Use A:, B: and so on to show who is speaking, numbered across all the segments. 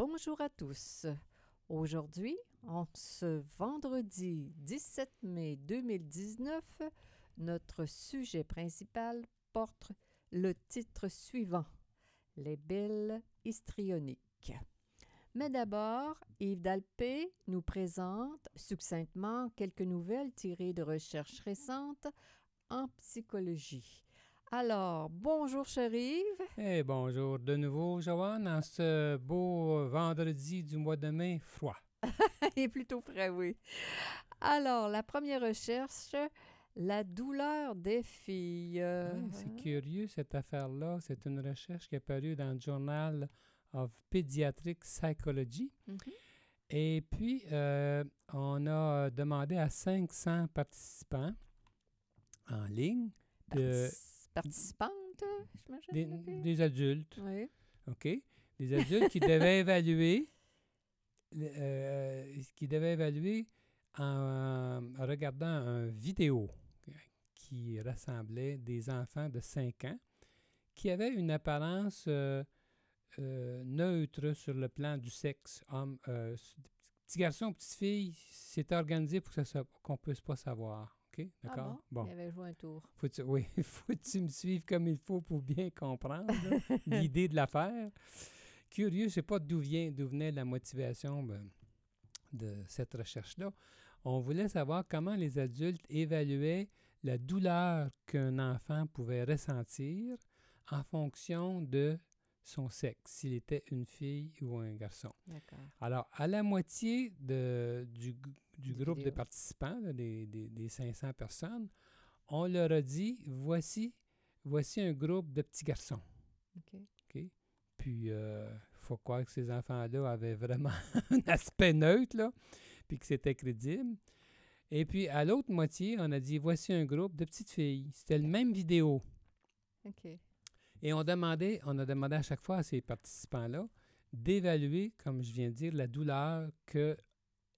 A: Bonjour à tous. Aujourd'hui, en ce vendredi 17 mai 2019, notre sujet principal porte le titre suivant Les belles histrioniques. Mais d'abord, Yves Dalpé nous présente succinctement quelques nouvelles tirées de recherches récentes en psychologie. Alors, bonjour cher Yves.
B: Eh bonjour de nouveau, Joanne, en ce beau vendredi du mois de mai froid.
A: Il est plutôt frais, oui. Alors, la première recherche, la douleur des filles.
B: Ah, c'est curieux cette affaire-là. C'est une recherche qui est parue dans le journal of Pediatric Psychology.
A: Mhm.
B: Et puis, euh, on a demandé à 500 participants en ligne, de,
A: Participantes, j'imagine.
B: des, des adultes,
A: Oui.
B: OK? Des adultes qui devaient évaluer, euh, qui devaient évaluer en, en regardant une vidéo qui rassemblait des enfants de 5 ans qui avaient une apparence euh, euh, neutre sur le plan du sexe. Homme, euh, petit garçon, petite fille, c'est organisé pour qu'on ne puisse pas savoir. OK?
A: Ah
B: D'accord?
A: bon? Il avait joué un tour.
B: Faut-tu, oui, faut-tu me suivre comme il faut pour bien comprendre l'idée de l'affaire? Curieux, je ne sais pas d'où vient, d'où venait la motivation ben, de cette recherche-là. On voulait savoir comment les adultes évaluaient la douleur qu'un enfant pouvait ressentir en fonction de son sexe, s'il était une fille ou un garçon.
A: D'accord.
B: Alors, à la moitié de, du, du
A: Des
B: groupe de
A: vidéos.
B: participants, là, des, des- des 500 personnes, on leur a dit, voici, voici un groupe de petits garçons.
A: OK.
B: Puis, il faut croire que ces enfants-là avaient vraiment un aspect neutre, là, puis que c'était crédible. Et puis, à l'autre moitié, on a dit, voici un groupe de petites filles. C'était le même vidéo.
A: OK.
B: Et on demandait, on a demandé à chaque fois à ces participants-là d'évaluer, comme je viens de dire, la douleur que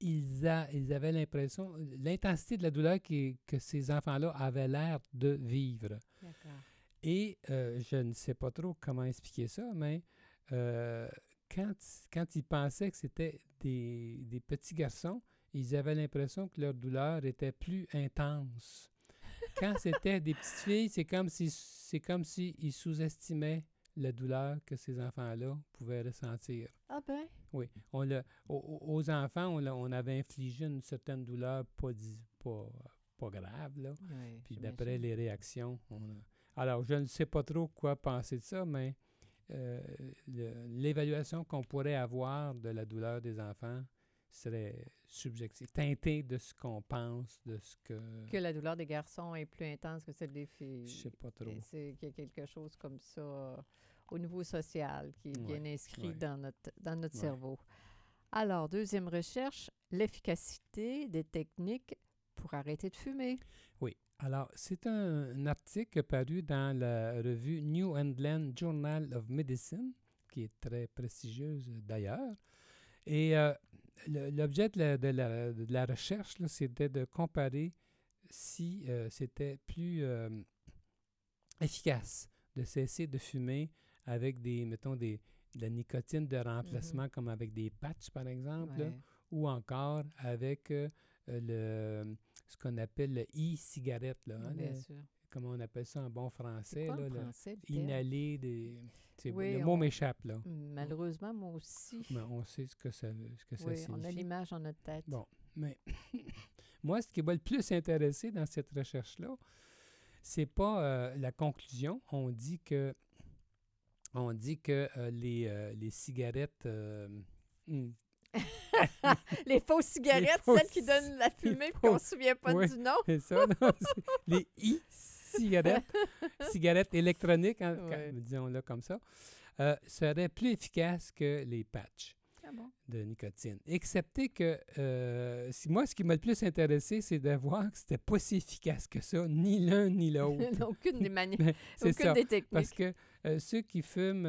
B: ils, a- ils avaient l'impression, l'intensité de la douleur qui- que ces enfants-là avaient l'air de vivre. Et euh, je ne sais pas trop comment expliquer ça, mais euh, quand, quand ils pensaient que c'était des, des petits garçons, ils avaient l'impression que leur douleur était plus intense. Quand c'était des petites filles, c'est comme si c'est comme s'ils sous-estimaient la douleur que ces enfants-là pouvaient ressentir.
A: Ah ben,
B: Oui, on l'a, aux- enfants, on, on avait infligé une certaine douleur pas, dis- pas, pas grave, là.
A: oui,
B: Puis d'après les réactions, on a... Alors, je ne sais pas trop quoi penser de ça, mais euh, le- l'évaluation qu'on pourrait avoir de la douleur des enfants serait subjective, teintée de ce qu'on pense, de ce que...
A: Que la douleur des garçons est plus intense que celle des filles.
B: Je sais pas trop.
A: C'est qu'il y a quelque chose comme ça euh, au niveau social qui est bien
B: Ouais,
A: inscrit
B: ouais.
A: dans notre, dans notre
B: Ouais.
A: cerveau. Alors, deuxième recherche, l'efficacité des techniques pour arrêter de fumer.
B: Oui. Alors, c'est un, un article paru dans la revue New England Journal of Medicine, qui est très prestigieuse d'ailleurs. Et euh, l'objet de la, de la- de la recherche, c'était de comparer si euh, c'était plus euh, efficace de cesser de fumer avec des, mettons, des, de la nicotine de remplacement, comme avec des patchs, par exemple, là, ou encore avec euh, le, ce qu'on appelle le e-cigarette, hein,
A: Bien
B: le-
A: sûr.
B: comment on appelle ça en bon français,
A: quoi
B: là,
A: en
B: le-
A: français, le terme?
B: inhaler des...
A: Oui,
B: le mot
A: on-
B: m'échappe, là.
A: Malheureusement, moi aussi.
B: Mais on sait ce que ça, ce que ça signifie.
A: on a l'image en notre tête.
B: Bon, mais moi, ce qui m'a le plus intéressé dans cette recherche-là, c'est pas euh, la conclusion. On dit que on dit que euh, les, euh, les cigarettes hmm,
A: Les fausses cigarettes,
B: fausses-
A: celles qui donnent la fumée puis qu'on ne se souvient pas
B: oui.
A: du nom.
B: c'est ça, non? Les e-cigarettes, cigarettes électroniques, hein,
A: Ouais.
B: disons-le comme ça, euh, seraient plus efficaces que les patchs.
A: Ah bon?
B: de nicotine. Excepté que euh, si- moi, ce qui m'a le plus intéressé, c'est de voir que c'était pas si efficace que ça, ni l'un ni l'autre.
A: aucune des manières, aucune
B: ça.
A: des techniques.
B: Parce que euh, ceux qui fument,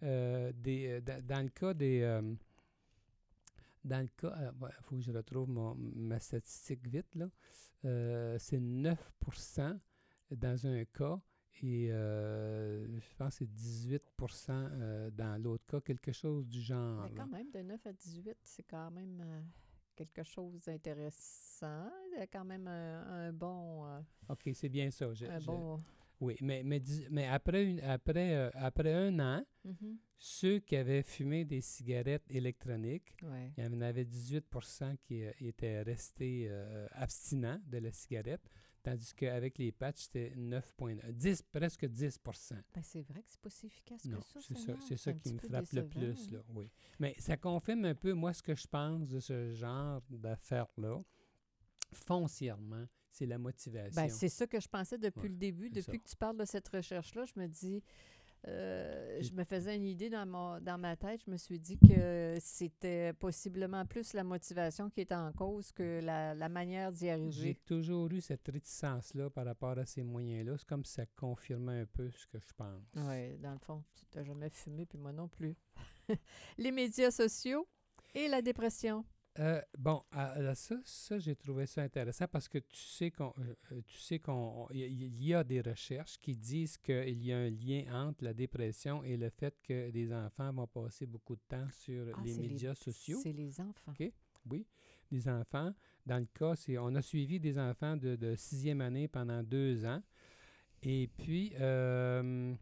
B: des, dans, le cas des. dans le cas. Il faut que je retrouve mon- ma statistique vite, là. Euh, c'est 9 dans un cas et euh, je pense que c'est 18% euh, dans l'autre cas, quelque chose du genre.
A: Mais quand même, de 9 à 18, c'est quand même euh, quelque chose d'intéressant. Il y a quand même un, un bon... euh,
B: OK, c'est bien ça. je-
A: un
B: je-
A: bon
B: oui, mais, mais, après, une, après, après un an,
A: Mhm.
B: ceux qui avaient fumé des cigarettes électroniques,
A: Ouais.
B: Il y en avait 18 qui étaient restés abstinents de la cigarette, tandis qu'avec les patchs, c'était 9,9, 10, presque 10%
A: Ben, c'est vrai que c'est pas si efficace
B: Non,
A: que ça.
B: c'est ça, c'est ça qui me frappe le plus, là, oui. Mais ça confirme un peu, moi, ce que je pense de ce genre d'affaires-là. Foncièrement, c'est la motivation.
A: Ben, c'est ça que je pensais depuis le début. Depuis
B: ça.
A: que tu parles de cette recherche-là, je me dis, euh, je me faisais une idée dans, mon, dans ma tête. Je me suis dit que c'était possiblement plus la motivation qui était en cause que la, la manière d'y
B: J'ai
A: arriver.
B: toujours eu cette réticence-là par rapport à ces moyens-là. C'est comme si ça confirmait un peu ce que je pense.
A: Oui, dans le fond, tu n'as jamais fumé, puis moi non plus. Les médias sociaux et la dépression.
B: Euh, bon, là, ça, ça j'ai trouvé ça intéressant parce que tu sais qu'on, euh, euh, tu sais qu'on, il y a- des recherches qui disent qu'il y a un lien entre la dépression et le fait que les enfants vont passer beaucoup de temps sur
A: Ah,
B: les médias sociaux.
A: C'est les enfants.
B: OK. Oui, des enfants. Dans le cas, c'est, on a suivi des enfants de, de sixième année pendant deux ans. Et puis, euh,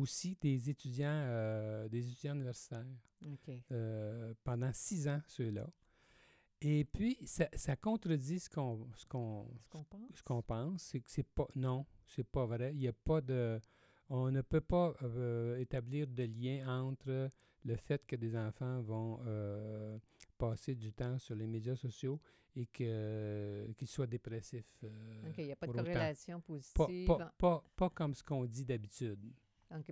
B: aussi des étudiants, euh, des étudiants universitaires euh, pendant six ans, ceux-là. Et puis, ça, ça contredit ce qu'on, ce qu'on,
A: Ce qu'on pense?
B: ce qu'on pense, c'est que c'est pas, non, c'est pas vrai. Il y a pas de, on ne peut pas euh, établir de lien entre le fait que des enfants vont euh, passer du temps sur les médias sociaux et qu'ils soient dépressifs. euh,
A: OK, il n'y a pas de
B: autant.
A: corrélation
B: pas,
A: positive.
B: pas, pas, pas comme ce qu'on dit d'habitude.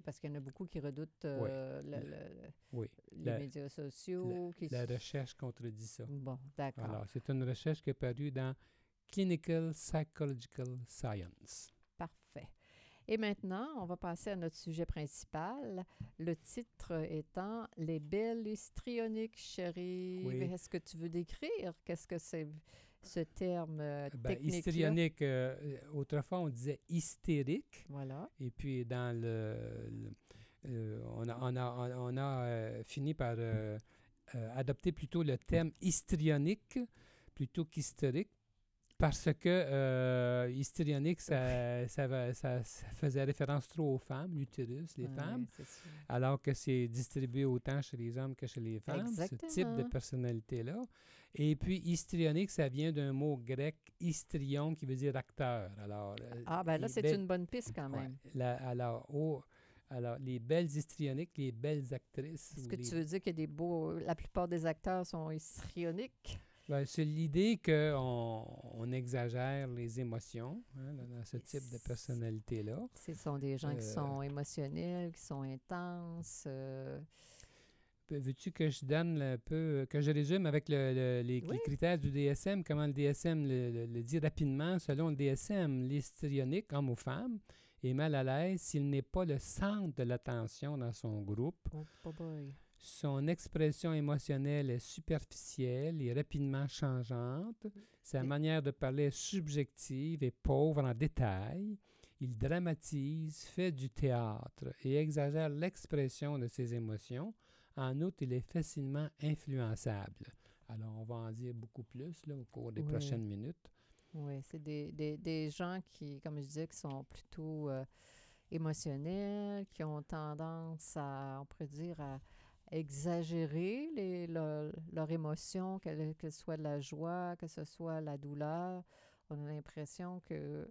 A: Parce qu'il y en a beaucoup qui redoutent euh, le-
B: Le-
A: le-
B: Oui,
A: les
B: la-
A: médias sociaux. qui
B: la recherche contredit ça.
A: Bon, d'accord.
B: Alors, c'est une recherche qui est parue dans Clinical Psychological Science.
A: Parfait. Et maintenant, on va passer à notre sujet principal. Le titre étant Les belles histrioniques, chérie.
B: Oui.
A: Est-ce que tu veux décrire qu'est-ce que c'est? Ce terme euh,
B: Ben,
A: technique
B: histrionique, euh, euh, autrefois on disait hystérique,
A: Voilà.
B: et puis dans le, le- euh, on a, on a, on a fini par adopter plutôt le terme histrionique plutôt qu'hystérique, parce que euh, histrionique, ça, ça, va- ça- ça faisait référence trop aux femmes, l'utérus, les
A: Ouais,
B: femmes. alors que c'est distribué autant chez les hommes que chez les femmes, ce type de personnalité-là. Et puis, histrionique, ça vient d'un mot grec, histrion, qui veut dire acteur. Alors, euh,
A: Ah, ben là, c'est
B: belles-
A: une bonne piste quand
B: ouais,
A: même.
B: la- alors, les belles histrioniques, les belles actrices.
A: Est-ce que
B: les-
A: tu veux dire que des beaux, la plupart des acteurs sont histrioniques?
B: Ben, c'est l'idée qu'on on exagère les émotions hein, dans, ce type de personnalité-là.
A: Ce sont des gens qui
B: Euh,
A: sont émotionnels, qui sont intenses. euh,
B: Veux-tu que je donne un peu, que je résume avec le- le- les, critères du DSM, comment le DSM le, dit rapidement? Selon le DSM, l'histrionique, homme ou femme, est mal à l'aise s'il n'est pas le centre de l'attention dans son groupe.
A: oh boy.
B: Son expression émotionnelle est superficielle et rapidement changeante. Sa
A: Et-
B: manière de parler est subjective et pauvre en détails. Il dramatise, fait du théâtre et exagère l'expression de ses émotions. En outre, il est facilement influençable. Alors, on va en dire beaucoup plus là, au cours des
A: Oui.
B: prochaines minutes.
A: Oui, c'est des, des, des gens qui, comme je disais, qui sont plutôt euh, émotionnels, qui ont tendance à, on pourrait dire, à exagérer les, leur, leur émotion, qu'elle que ce soit de la joie, que ce soit la douleur. On a l'impression que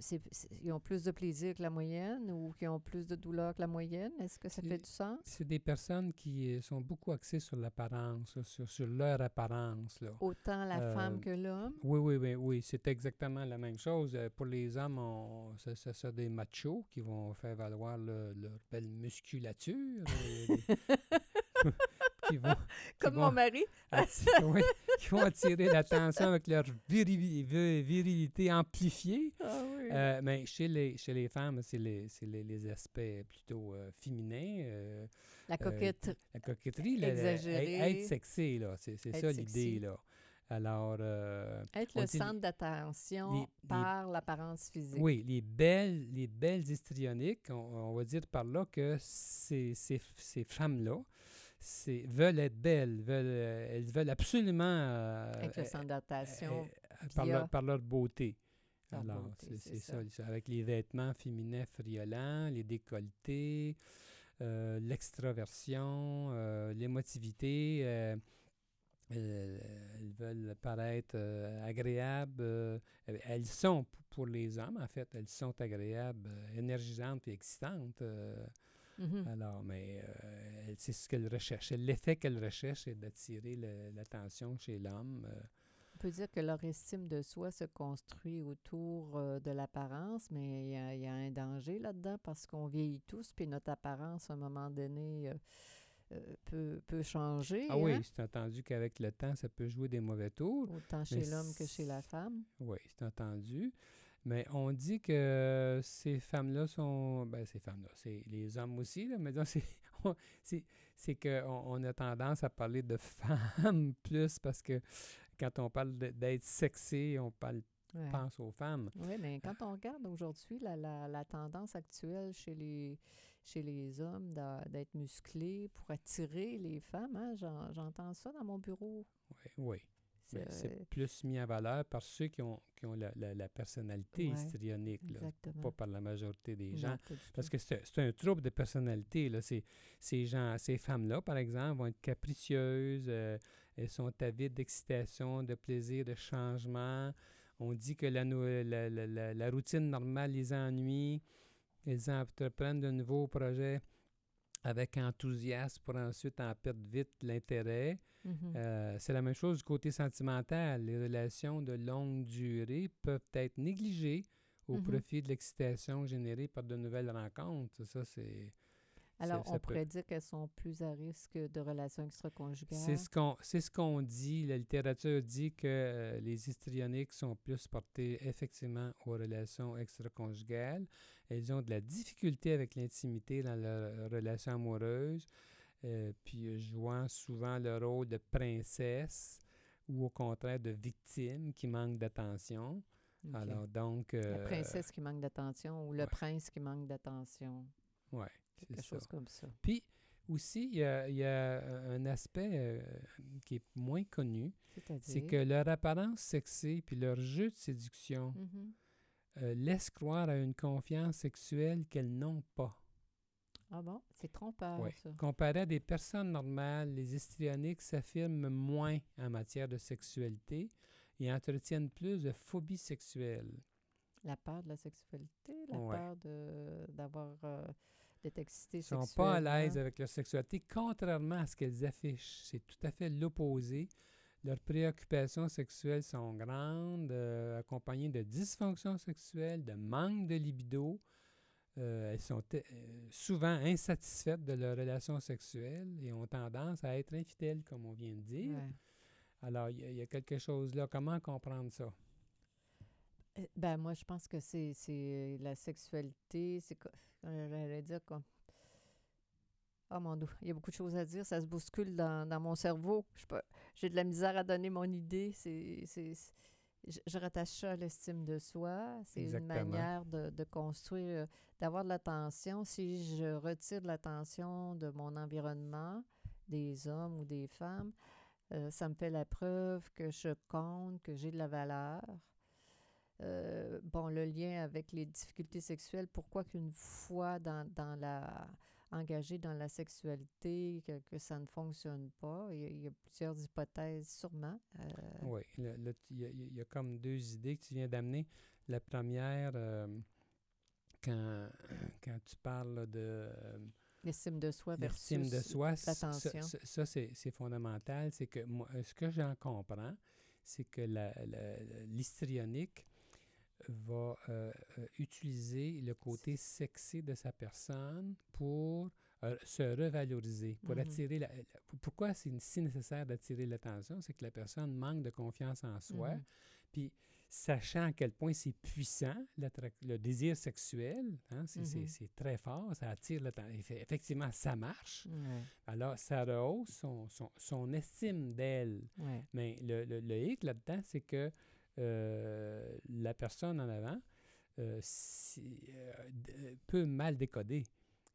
A: c'est- c'est- ils ont plus de plaisir que la moyenne ou qu'ils ont plus de douleur que la moyenne? Est-ce que ça fait du sens?
B: C'est des personnes qui euh, sont beaucoup axées sur l'apparence, sur, sur leur apparence. Là.
A: Autant la
B: Euh,
A: femme que l'homme?
B: Oui, oui, oui, oui, c'est exactement la même chose. Euh, Pour les hommes, on, ça, ça, des machos qui vont faire valoir le- leur belle musculature.
A: Comme mon mari.
B: oui, qui vont attirer l'attention avec leur viri- vi- virilité amplifiée.
A: Ah oui.
B: Euh, mais chez les, chez les femmes, c'est les, les, les aspects plutôt euh, féminins. euh,
A: la coquette.
B: la coquetterie, la-
A: Exagérée.
B: être, sexy, là, c'est, ça l'idée. Là. Alors, euh,
A: être le
B: dit-
A: centre d'attention par l'apparence physique.
B: oui, les belles, les belles histrioniques, on, on va dire par là que ces, ces, ces femmes-là veulent être belles, veulent, euh, elles veulent absolument euh,
A: le
B: euh, euh, par, leur, par leur beauté.
A: leur
B: Alors, c'est,
A: ça.
B: Avec les vêtements féminins friolents, les décolletés, l'extraversion, l'émotivité. euh, elles veulent paraître euh, agréables. euh, elles sont, pour les hommes, en fait, elles sont agréables, énergisantes et excitantes.
A: Mhm.
B: alors, mais euh, c'est ce qu'elles recherchent. L'effet qu'elles recherchent, c'est d'attirer l'attention chez l'homme. euh,
A: On peut dire que leur estime de soi se construit autour euh, de l'apparence, mais il y a, il y a un danger là-dedans parce qu'on vieillit tous, puis notre apparence, à un moment donné, euh, peut, peut changer,
B: Ah oui,
A: hein,
B: c'est entendu qu'avec le temps, ça peut jouer des mauvais tours.
A: autant chez l'homme que chez la femme.
B: Oui, c'est entendu. Mais on dit que ces femmes-là sont. Ben, ces femmes-là, c'est les hommes aussi, là, mais disons, c'est, on- c'est, c'est qu'on on a tendance à parler de femmes plus parce que quand on parle d'être sexy, on parle,
A: Ouais.
B: pense aux femmes.
A: Oui, mais quand on regarde aujourd'hui la, la, la tendance actuelle chez les, chez les hommes d'être musclés pour attirer les femmes, hein, j'en- j'entends ça dans mon bureau.
B: Oui, oui. Mais
A: C'est-
B: c'est plus mis en valeur par ceux qui ont, qui ont la, la- la personnalité
A: Ouais,
B: histrionique, là, pas par la majorité des gens. Parce que c'est un trouble de personnalité. Là. Ces, gens, ces femmes-là, par exemple, vont être capricieuses, euh, elles sont avides d'excitation, de plaisir, de changement. On dit que la, nou- la, la- la- la routine normale les ennuie. Elles entreprennent de nouveaux projets avec enthousiasme pour ensuite en perdre vite l'intérêt.
A: Mhm.
B: Euh, c'est la même chose du côté sentimental. Les relations de longue durée peuvent être négligées au
A: Mhm.
B: profit de l'excitation générée par de nouvelles rencontres. Ça, c'est.
A: Alors,
B: ça
A: on
B: peut-
A: pourrait dire qu'elles sont plus à risque de relations extra-conjugales.
B: C'est ce qu'on ce qu'on dit. La littérature dit que euh, les histrioniques sont plus portés effectivement aux relations extra-conjugales. Elles ont de la difficulté avec l'intimité dans leurs relations amoureuses, euh, puis euh, jouant souvent le rôle de princesse ou au contraire de victime qui manque d'attention. Alors donc...
A: la
B: euh,
A: princesse qui manque d'attention ou le
B: ouais.
A: prince qui manque d'attention.
B: ouais,
A: Quelque
B: ça.
A: chose comme ça.
B: Puis aussi, il y a, il y a un aspect euh, qui est moins connu, c'est que leur apparence sexy puis leur jeu de séduction
A: Mhm.
B: euh, laisse croire à une confiance sexuelle qu'elles n'ont pas.
A: Ah bon? C'est trompeur,
B: Ouais.
A: ça.
B: Comparé à des personnes normales, les histrioniques s'affirment moins en matière de sexualité et entretiennent plus de phobie sexuelle.
A: La peur de la sexualité, la
B: Ouais.
A: peur d'avoir euh, d'être excité
B: Ils ne sont pas à l'aise avec leur sexualité, contrairement à ce qu'elles affichent. C'est tout à fait l'opposé. Leurs préoccupations sexuelles sont grandes, euh, accompagnées de dysfonctions sexuelles, de manque de libido. Euh, elles sont euh, souvent insatisfaites de leur relation sexuelle et ont tendance à être infidèles, comme on vient de dire.
A: Ouais.
B: Alors, il y, a- il y a quelque chose là. Comment comprendre ça?
A: Euh, Ben, moi, je pense que c'est c'est la sexualité, c'est quoi? J'allais dire quoi? Oh mon Dieu, il y a beaucoup de choses à dire, ça se bouscule dans, dans mon cerveau. Je pas, J'ai de la misère à donner mon idée. C'est, c'est, c'est- je, je rattache ça à l'estime de soi. C'est une manière de, de construire, d'avoir de l'attention. Si je retire de l'attention de mon environnement, des hommes ou des femmes, euh, ça me fait la preuve que je compte, que j'ai de la valeur. Euh, bon, le lien avec les difficultés sexuelles, pourquoi qu'une fois dans, dans la engagé dans la sexualité, que, que ça ne fonctionne pas? Il y a, il y a plusieurs hypothèses, sûrement. Euh,
B: Oui, le- le- il y, a- il y a comme deux idées que tu viens d'amener. La première, euh, quand, quand tu parles de
A: L'estime de soi versus
B: l'estime de soi, c- ça,
A: l'attention.
B: ça- ça, c'est fondamental. C'est que moi, ce que j'en comprends, c'est que la- la- l'histrionique va euh, euh, utiliser le côté sexy de sa personne pour euh, se revaloriser, pour
A: Mhm.
B: attirer la, la- Pourquoi c'est si nécessaire d'attirer l'attention? C'est que la personne manque de confiance en soi,
A: Mhm.
B: puis sachant à quel point c'est puissant, le désir sexuel, hein, c'est
A: Mhm.
B: c'est très fort, ça attire l'attention. Effe- Effectivement, ça marche. Alors, ça rehausse son, son, son estime d'elle. Mais le, le, le hic là-dedans, c'est que la personne en avant euh, si- euh, euh, peut mal décoder.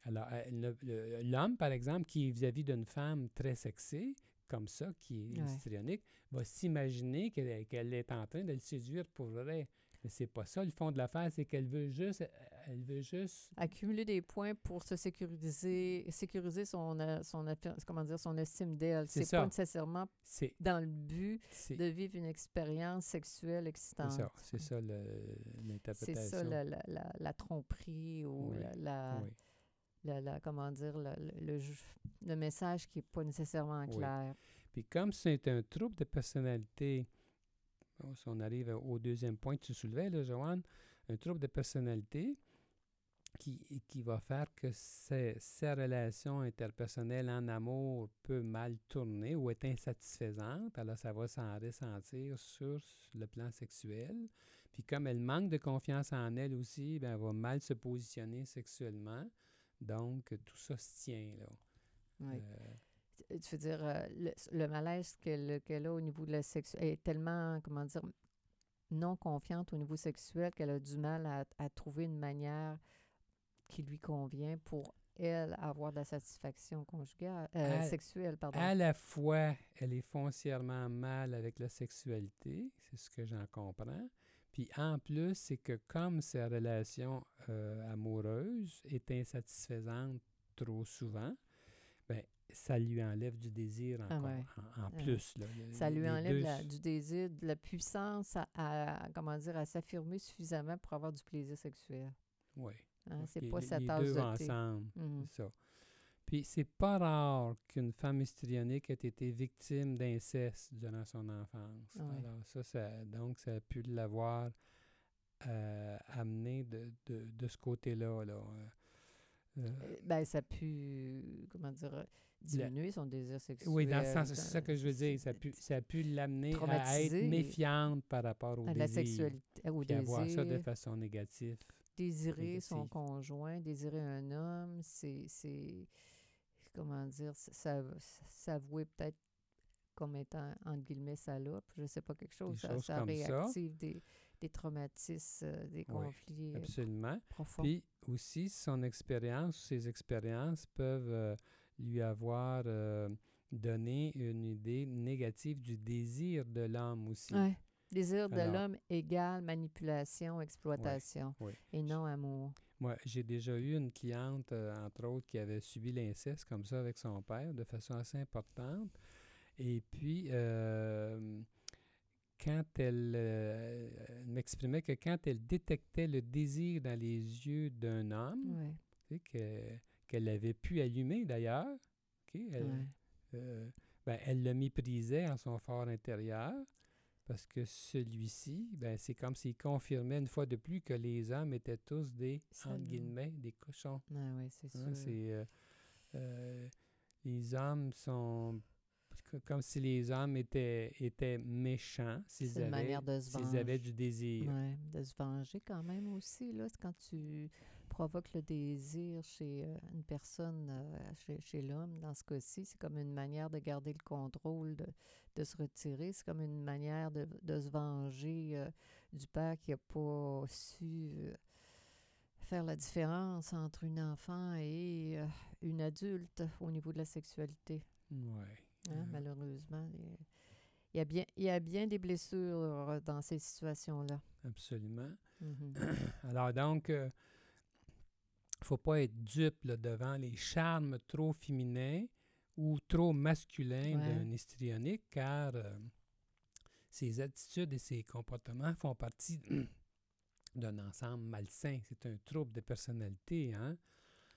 B: Alors, euh, l'homme, par exemple, qui est vis-à-vis d'une femme très sexée, comme ça, qui est
A: Ouais.
B: histrionique, va s'imaginer qu'elle qu'elle est en train de le séduire pour vrai. Mais c'est pas ça. Le fond de l'affaire, c'est qu'elle veut juste, elle veut juste
A: Accumuler des points pour se sécuriser, sécuriser son, euh, son, comment dire, son estime d'elle.
B: C'est
A: C'est pas nécessairement
B: c'est
A: dans le but
B: c'est-
A: de vivre une expérience sexuelle
B: c'est
A: excitante.
B: ça, c'est ça le-
A: C'est
B: l'interprétation.
A: ça la, la, la, la tromperie ou
B: Oui,
A: la, la,
B: Oui.
A: la- la- comment dire, le, le, le message qui n'est pas nécessairement
B: Oui.
A: clair.
B: Puis comme c'est un trouble de personnalité, si on arrive au deuxième point que tu soulevais, là, Joanne, un trouble de personnalité qui, qui va faire que ces, ces relations interpersonnelles en amour peut mal tourner ou être insatisfaisante. Alors, ça va s'en ressentir sur le plan sexuel. Puis comme elle manque de confiance en elle aussi, ben, elle va mal se positionner sexuellement. Donc, tout ça se tient, là.
A: Oui.
B: Euh,
A: Tu- veux dire, euh, le, le malaise qu'elle a au niveau de la sexualité est tellement, comment dire, non confiante au niveau sexuel qu'elle a du mal à, à trouver une manière qui lui convient pour elle avoir de la satisfaction conjugale, euh,
B: À-
A: sexuelle, pardon.
B: À la fois, elle est foncièrement mal avec la sexualité, c'est ce que j'en comprends. Puis en plus, c'est que comme sa relation euh, amoureuse est insatisfaisante trop souvent, ben, ça lui enlève du désir
A: Ah ouais.
B: en, en plus. là.
A: Ça lui enlève
B: deux
A: la-
B: s-
A: du désir, de la puissance à, à- comment dire, à s'affirmer suffisamment pour avoir du plaisir sexuel.
B: Oui.
A: Hein, C'est pas
B: les-
A: sa
B: les deux
A: de thé.
B: ensemble.
A: Mhm.
B: C'est ça. Puis c'est pas rare qu'une femme histrionique ait été victime d'inceste durant son enfance.
A: Ouais.
B: Alors ça, ça, donc ça a pu l'avoir euh, amené de, de, de ce côté-là. Là. Euh, euh,
A: Euh, Ben, ça a pu, comment dire, euh, diminuer son désir sexuel.
B: oui, dans le sens, c'est ça que je veux dire. Ça a pu, ça a pu l'amener à être méfiante par rapport au
A: à la
B: désir.
A: sexualité, au
B: voir ça de
A: désir,
B: façon négative.
A: désirer son conjoint, désirer un homme, c'est, c'est comment dire, s'avouer peut-être comme étant, entre guillemets, salope, je sais pas, quelque chose, ça, réactive des, des traumatismes, euh, des
B: Oui,
A: conflits euh,
B: Absolument.
A: profonds.
B: Puis aussi, son expérience, ses expériences peuvent euh, lui avoir euh, donné une idée négative du désir de l'homme aussi.
A: Ouais. Désir de l'homme égale manipulation, exploitation, et non amour.
B: Moi, j'ai déjà eu une cliente, euh, entre autres, qui avait subi l'inceste comme ça avec son père de façon assez importante. Et puis, euh, quand elle, euh, elle m'exprimait que quand elle détectait le désir dans les yeux d'un homme,
A: Ouais.
B: tu sais, que- qu'elle avait pu allumer d'ailleurs, elle,
A: ouais.
B: euh, ben, elle le méprisait en son fort intérieur parce que celui-ci, ben, c'est comme s'il confirmait une fois de plus que les hommes étaient tous des, entre guillemets, des cochons.
A: Ah ouais, c'est
B: hein. c'est, euh, euh, les hommes sont comme si les hommes étaient, étaient méchants s'ils avaient,
A: manière de se
B: s'ils avaient du désir.
A: Ouais, de se venger quand même aussi. Là, c'est quand tu provoques le désir chez euh, une personne, euh, chez, chez l'homme, dans ce cas-ci, c'est comme une manière de garder le contrôle, de, de se retirer. C'est comme une manière de, de se venger euh, du père qui n'a pas su euh, faire la différence entre une enfant et euh, une adulte au niveau de la sexualité.
B: Ouais.
A: Hein,
B: Euh,
A: malheureusement. Il- y, a bien, il y a bien des blessures euh, dans ces situations-là.
B: Absolument.
A: Mhm.
B: Alors donc, il ne faut pas être dupe là, devant les charmes trop féminins ou trop masculins
A: Ouais.
B: d'un histrionique, car euh, ces attitudes et ces comportements font partie d'un ensemble malsain. C'est un trouble de personnalité, hein?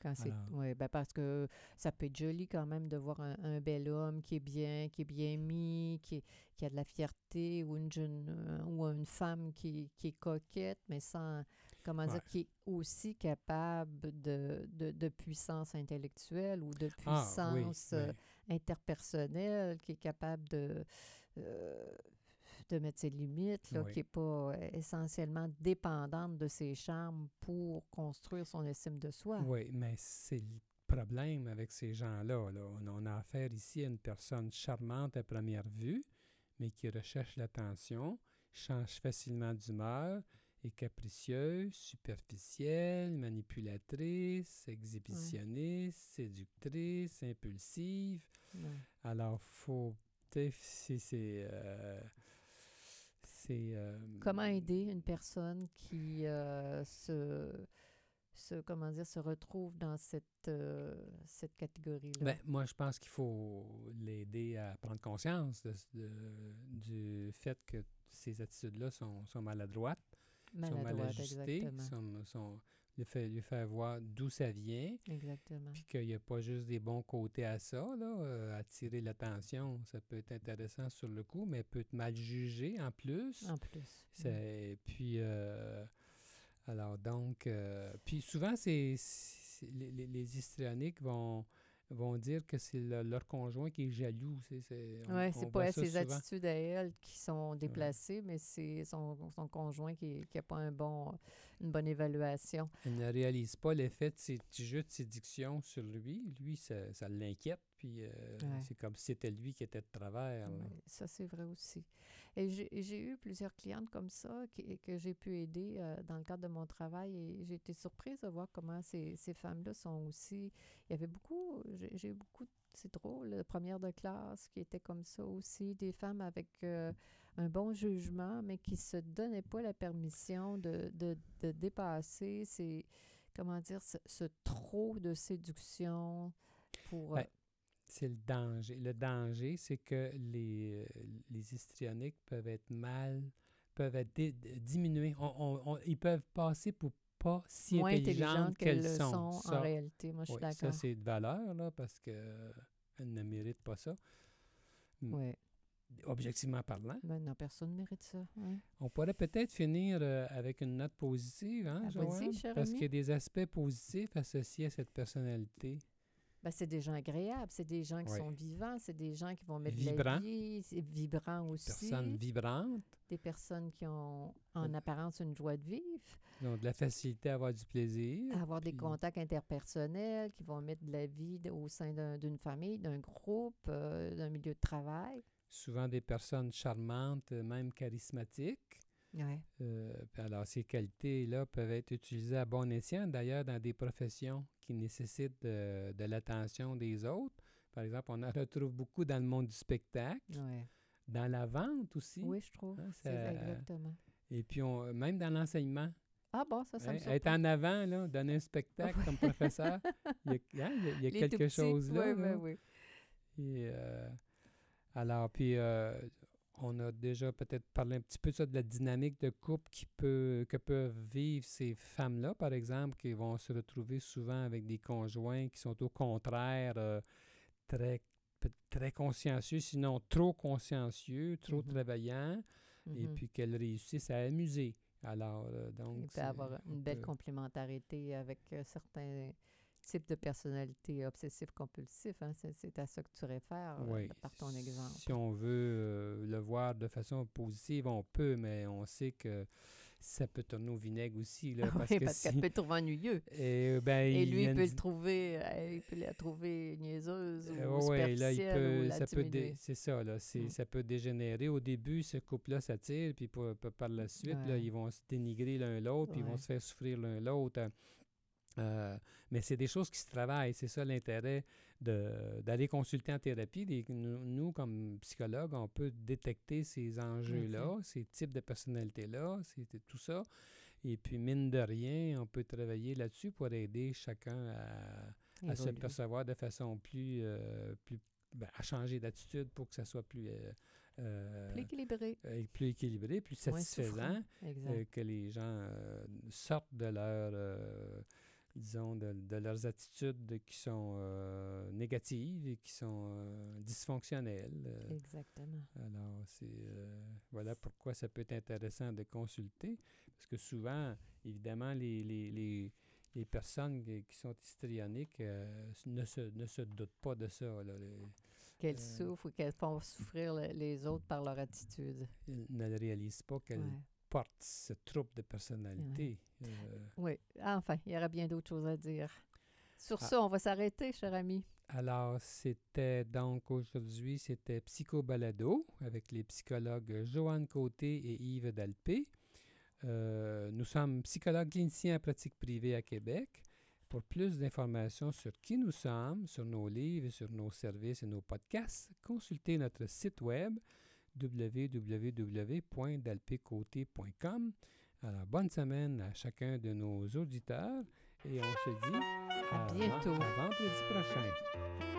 A: Quand c'est, ouais, ben parce que ça peut être joli quand même de voir un, un bel homme qui est bien, qui est bien mis, qui, est- qui a de la fierté, ou une jeune euh, ou une femme qui, qui est coquette, mais sans comment
B: Ouais.
A: dire, qui est aussi capable de, de, de puissance intellectuelle ou de
B: Ah, oui,
A: puissance euh,
B: oui.
A: interpersonnelle, qui est capable de, euh, de mettre ses limites, là,
B: Oui.
A: qui n'est pas euh, essentiellement dépendante de ses charmes pour construire son estime de soi.
B: Oui, mais c'est le problème avec ces gens-là. là. On, a affaire ici à une personne charmante à première vue, mais qui recherche l'attention, change facilement d'humeur, est capricieuse, superficielle, manipulatrice, exhibitionniste, séductrice, impulsive.
A: Ouais.
B: Alors, faut. si c'est. euh, c'est. euh,
A: Comment aider une personne qui euh, se, se, comment dire, se retrouve dans cette, euh, cette catégorie-là?
B: Ben, moi, je pense qu'il faut l'aider à prendre conscience de- de- du fait que ces attitudes-là sont, sont maladroites, sont mal ajustées, sont- lui, faire, lui faire voir d'où ça vient,
A: Exactement.
B: puis qu'il n'y a pas juste des bons côtés à ça, là, euh, attirer l'attention, ça peut être intéressant sur le coup, mais peut être mal jugé en plus.
A: En plus.
B: C'est- Puis, euh, alors donc, euh, puis souvent, c'est, les- les histrioniques vont, vont dire que c'est le- leur conjoint qui est jaloux. C'est, c'est, on-
A: Oui, c'est pas ses
B: souvent.
A: attitudes à elle qui sont déplacées, mais c'est son, son conjoint qui n'a pas un bon, une bonne évaluation.
B: Elle ne réalise pas l'effet de ces petits jeux de séduction sur lui. Lui, ça, ça l'inquiète, puis euh,
A: Ouais.
B: c'est comme si c'était lui qui était de travers.
A: ça, c'est vrai aussi. Et j'ai eu plusieurs clientes comme ça qui- que j'ai pu aider euh, dans le cadre de mon travail et j'ai été surprise de voir comment ces, ces femmes-là sont aussi. Il y avait beaucoup, j'ai eu beaucoup, c'est drôle, premières de classe qui étaient comme ça aussi, des femmes avec euh, un bon jugement, mais qui se donnaient pas la permission de, de, de dépasser ces, comment dire, ce, trop de séduction pour.
B: Ben, C'est le danger. Le danger, c'est que les, euh, les histrioniques peuvent être mal, peuvent être diminués. On- on- on- ils peuvent passer pour pas si
A: moins
B: intelligentes qu'elles
A: qu'elles le
B: sont. Ça,
A: en réalité. Moi, je suis
B: oui, ça,
A: d'accord.
B: c'est de valeur, là, parce qu'elles ne méritent pas ça.
A: Oui.
B: Objectivement parlant.
A: Ben non, personne ne mérite ça.
B: On pourrait peut-être finir euh, avec une note positive, hein, Joanne?
A: cher
B: Parce qu'il y a des aspects positifs associés à cette personnalité.
A: Ben, c'est des gens agréables, c'est des gens qui
B: Oui.
A: sont vivants, c'est des gens qui vont mettre de la vie, c'est vibrant aussi.
B: Personnes vibrantes,
A: Des personnes qui ont en
B: Mm.
A: apparence une joie de vivre,
B: ont de la facilité à avoir du plaisir.
A: avoir des contacts interpersonnels, qui vont mettre de la vie au sein d'un- d'une famille, d'un groupe, euh, d'un milieu de travail.
B: souvent des personnes charmantes, euh, même charismatiques.
A: Ouais.
B: Euh, alors, ces qualités-là peuvent être utilisées à bon escient, d'ailleurs, dans des professions qui nécessitent de, de l'attention des autres. Par exemple, on en retrouve beaucoup dans le monde du spectacle,
A: Ouais.
B: dans la vente aussi.
A: Oui, je trouve.
B: Hein, ça-
A: exactement.
B: Et puis, on- même dans l'enseignement.
A: Ah bon, ça, ça me
B: Hein, être en avant, là, donner un spectacle comme professeur, il y a, hein, il y a- quelque chose là.
A: oui, oui, oui.
B: Et, euh, alors, puis, euh, on a déjà peut-être parlé un petit peu de ça, de la dynamique de couple qui peut, que peuvent vivre ces femmes-là, par exemple, qui vont se retrouver souvent avec des conjoints qui sont au contraire euh, très, très consciencieux, sinon trop consciencieux, trop
A: Mhm.
B: travaillants, et
A: Mhm.
B: puis qu'elles réussissent à amuser. Alors, euh, donc.
A: Il peut avoir une belle complémentarité avec euh, certains types de personnalités obsessifs-compulsifs. Hein? C'est, à ça que tu réfères euh,
B: Oui.
A: par ton exemple.
B: Si on veut euh, le voir de façon positive, on peut, mais on sait que ça peut tourner au vinaigre aussi. Là, parce
A: oui,
B: que
A: parce
B: si-
A: qu'elle peut le trouver ennuyeux.
B: Et, ben,
A: Et lui, il peut le trouver, euh, il peut la trouver niaiseuse
B: Euh,
A: ou
B: ouais, là, il
A: superficielle
B: peut,
A: ou la
B: ça peut c'est ça, là,
A: Mm.
B: ça peut dégénérer. Au début, ce couple-là s'attire, puis pour- pour- par la suite, là, ils vont se dénigrer l'un l'autre, puis ils vont se faire souffrir l'un l'autre. Euh, mais c'est des choses qui se travaillent. C'est ça l'intérêt d'aller consulter en thérapie. Des- nous, nous, comme psychologues, on peut détecter ces enjeux-là, ces types de personnalités-là, tout ça. Et puis, mine de rien, on peut travailler là-dessus pour aider chacun à, à se percevoir de façon plus, euh, plus ben, à changer d'attitude pour que ça soit plus, euh, euh,
A: Plus équilibré.
B: euh, plus équilibré, plus satisfaisant, que les gens sortent de leur, disons, de, de leurs attitudes qui sont euh, négatives et qui sont euh, dysfonctionnelles. euh.
A: Exactement.
B: Alors, c'est voilà pourquoi ça peut être intéressant de consulter, parce que souvent, évidemment, les, les, les, les personnes qui, sont histrioniques euh, ne, se, ne se doutent pas de ça.
A: Qu'elles
B: Euh,
A: souffrent ou qu'elles font souffrir le- les autres par leur attitude.
B: Ils ne réalisent pas qu'elles
A: Ouais.
B: portent ce trouble de personnalité.
A: Oui, enfin, il y aurait bien d'autres choses à dire. Sur
B: Ah.
A: ça, on va s'arrêter, cher ami.
B: Alors, c'était donc aujourd'hui, c'était Psycho Balado avec les psychologues Joanne Côté et Yves Dalpé. Euh, nous sommes psychologues cliniciens en pratique privée à Québec. Pour plus d'informations sur qui nous sommes, sur nos livres, sur nos services et nos podcasts, consultez notre site web www.dalpécoté.com. Alors, bonne semaine à chacun de nos auditeurs et on se dit
A: À bientôt.
B: à vendredi prochain.